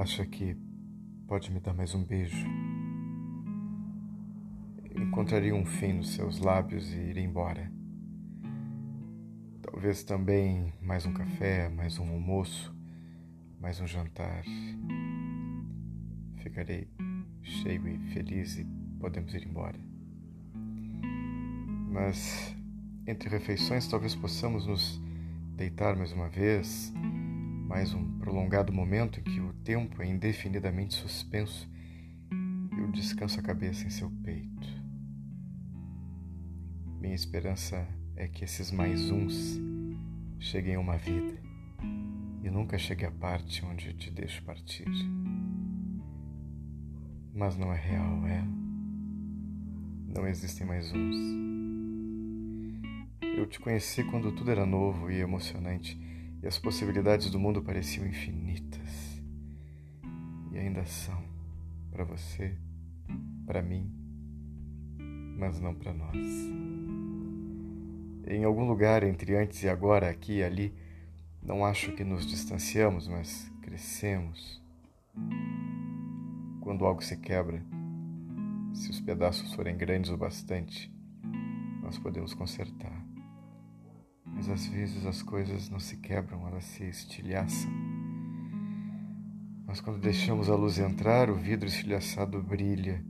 Acha que pode me dar mais um beijo? Encontraria um fim nos seus lábios e iria embora. Talvez também mais um café, mais um almoço, mais um jantar. Ficarei cheio e feliz e podemos ir embora. Mas entre refeições talvez possamos nos deitar mais uma vez, mais um prolongado momento em que o tempo é indefinidamente suspenso e eu descanso a cabeça em seu peito. Minha esperança é que esses mais uns cheguem a uma vida e nunca chegue à parte onde te deixo partir. Mas não é real, é? Não existem mais uns. Eu te conheci quando tudo era novo e emocionante e as possibilidades do mundo pareciam infinitas. E ainda são para você, para mim, mas não para nós. Em algum lugar entre antes e agora, aqui e ali, não acho que nos distanciamos, mas crescemos. Quando algo se quebra, se os pedaços forem grandes o bastante, nós podemos consertar. Mas às vezes as coisas não se quebram, elas se estilhaçam. Mas quando deixamos a luz entrar, o vidro estilhaçado brilha.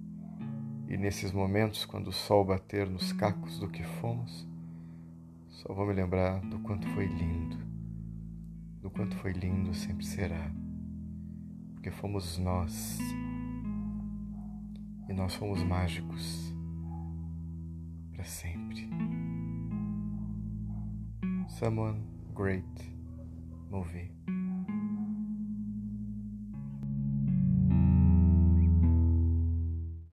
E nesses momentos, quando o sol bater nos cacos do que fomos, só vou me lembrar do quanto foi lindo. Do quanto foi lindo sempre será. Porque fomos nós. E nós fomos mágicos para sempre. Someone Great movie.